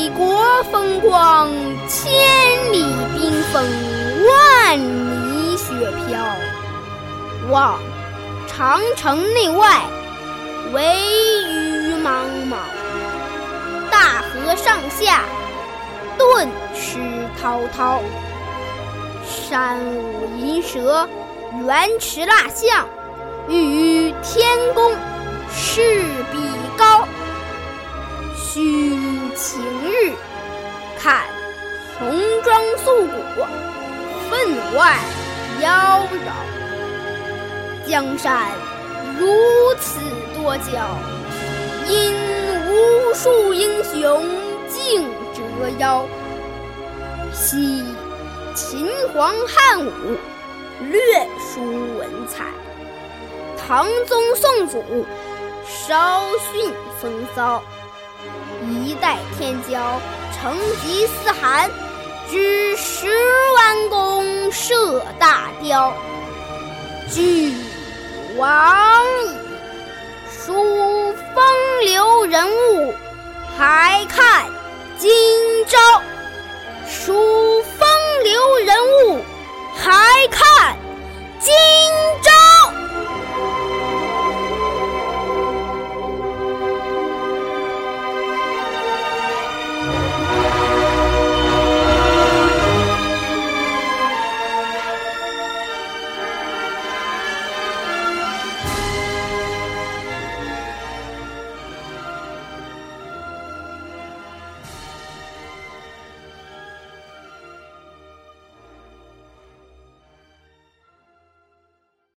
北国风光，千里冰封，万里雪飘。望长城内外，惟余莽莽；大河上下，顿失滔滔。山舞银蛇，原驰蜡象，欲与天公试红装素裹，分外妖娆。江山如此多娇，引无数英雄竞折腰。惜秦皇汉武，略输文采；唐宗宋祖，稍逊风骚。一代天骄，成吉思汗，只十万弓射大雕。俱往矣，数风流人物，还看今朝。